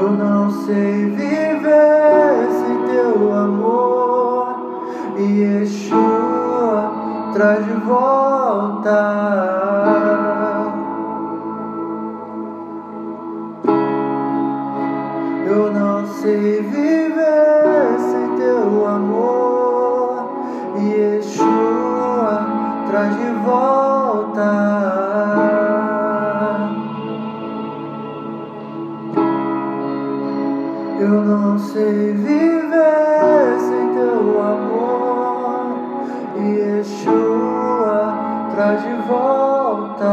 Eu não sei viver sem teu amor. E Yeshua traz de volta. Eu não sei viver sem teu amor. E Yeshua traz de volta. Traz de volta.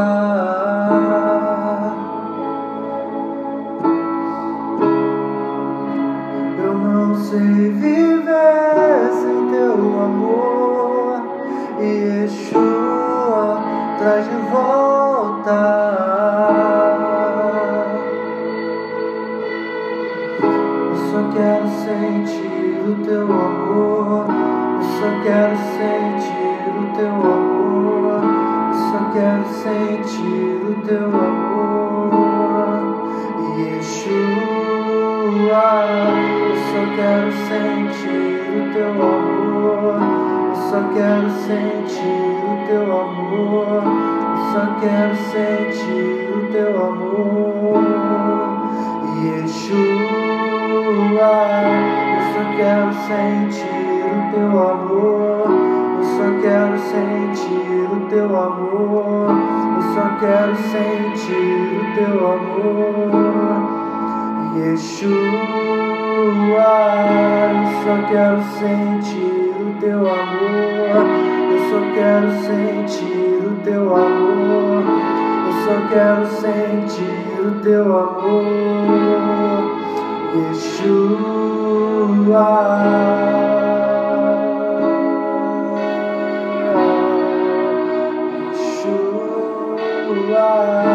Eu não sei viver sem teu amor. E Yeshua traz de volta. só quero sentir o teu amor. Eu só quero sentir o teu amor. Teu amor. Yeshua, eu só quero sentir o teu amor. Eu só quero sentir o teu amor. Eu só quero sentir o teu amor. Yeshua eu só quero sentir o teu amor. Eu só quero sentir o teu amor. Quero sentir o teu amor. Yeshua, eu só quero sentir o teu amor. Eu só quero sentir o teu amor. Eu só quero sentir o teu amor. Yeshua. Eu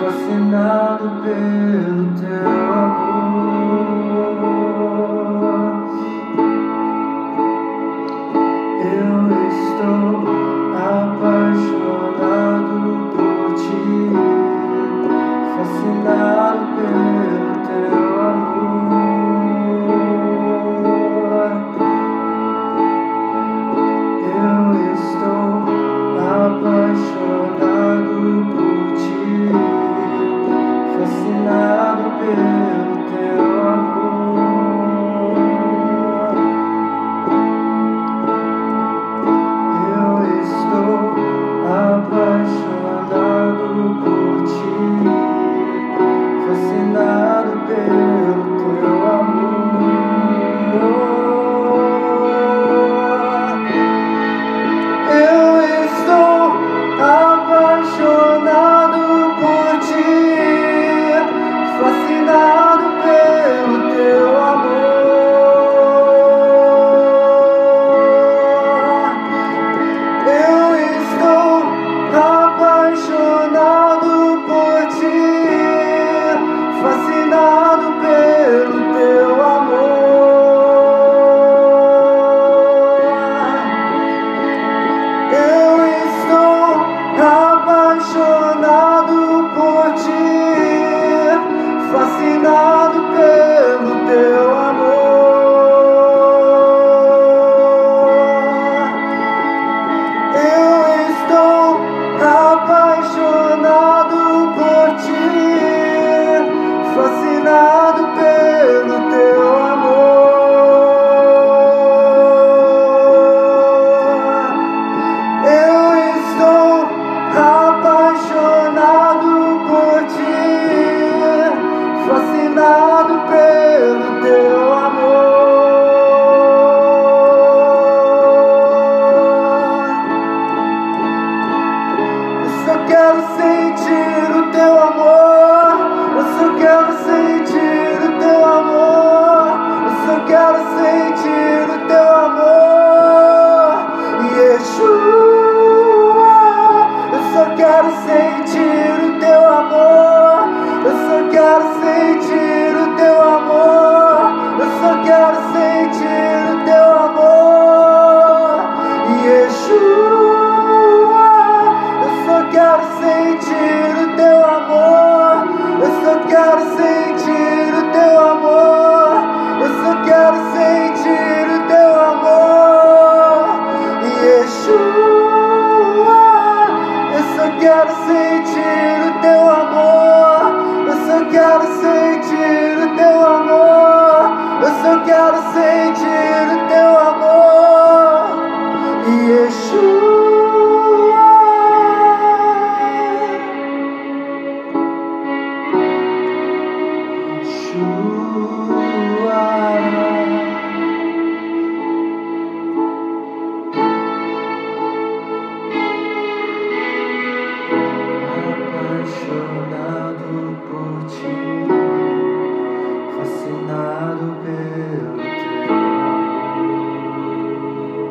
fascinado pelo teu amor. show.